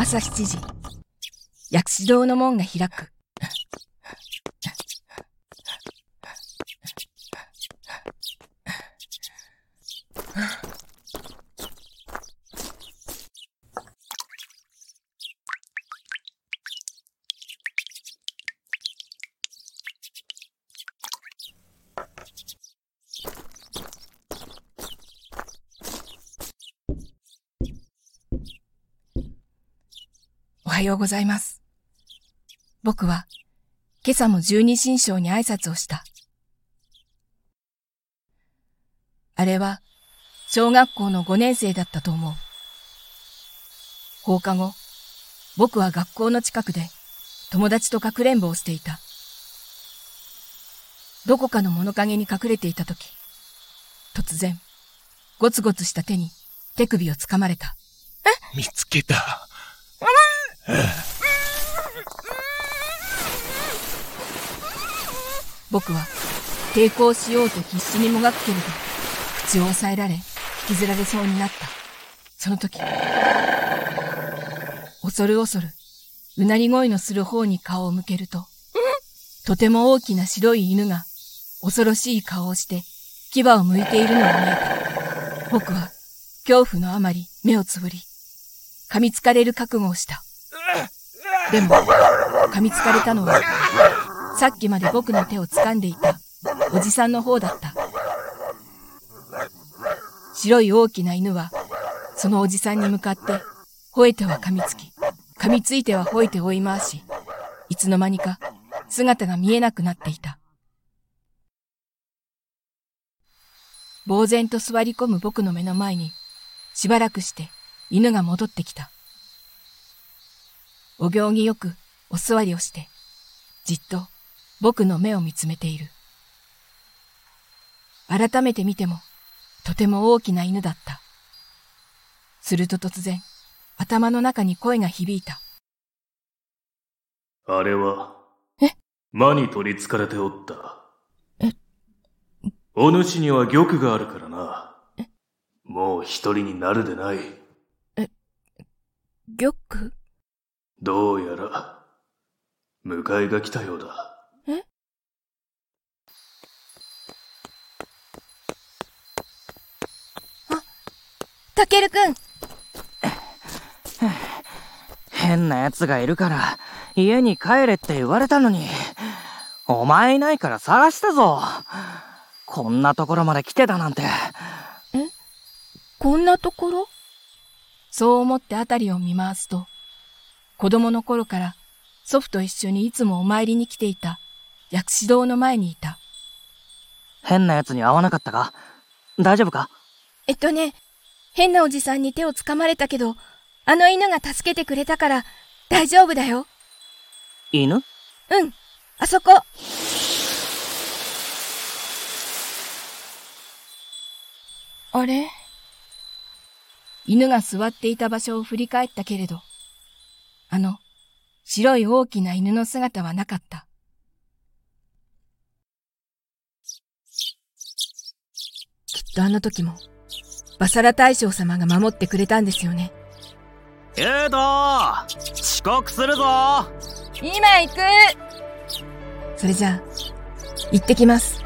朝7時、薬師堂の門が開く。おはようございます。僕は、今朝も十二神将に挨拶をした。あれは、小学校の5年生だったと思う。放課後、僕は学校の近くで友達とかくれんぼをしていた。どこかの物陰に隠れていたとき、突然、ゴツゴツした手に手首をつかまれた。見つけた。僕は抵抗しようと必死にもがくけれど、口を押さえられ、引きずられそうになった。その時、恐る恐る、うなり声のする方に顔を向けると、とても大きな白い犬が、恐ろしい顔をして、牙を向いているのが見えた。僕は、恐怖のあまり目をつぶり、噛みつかれる覚悟をした。でも、噛みつかれたのは、さっきまで僕の手を掴んでいたおじさんの方だった。白い大きな犬は、そのおじさんに向かって、吠えては噛みつき、噛みついては吠えて追い回し、いつの間にか姿が見えなくなっていた。呆然と座り込む僕の目の前に、しばらくして犬が戻ってきた。お行儀よくお座りをして、じっと僕の目を見つめている。改めて見ても、とても大きな犬だった。すると突然、頭の中に声が響いた。あれは、え？魔に取り憑かれておった。え？お主には玉があるからな。もう一人になるでない。玉？どうやら、迎えが来たようだ。たけるくん変な奴がいるから、家に帰れって言われたのに、お前いないから探したぞ。こんなところまで来てたなんて。こんなところ？そう思ってあたりを見回すと、子供の頃から祖父と一緒にいつもお参りに来ていた薬師堂の前にいた。変な奴に会わなかったか？大丈夫か？えっとね、変なおじさんに手を掴まれたけど、あの犬が助けてくれたから大丈夫だよ。犬？うん、あそこ。あれ？犬が座っていた場所を振り返ったけれど、あの、白い大きな犬の姿はなかった。きっとあの時も、バサラ大将様が守ってくれたんですよね。ユート遅刻するぞ今行くそれじゃあ、行ってきます。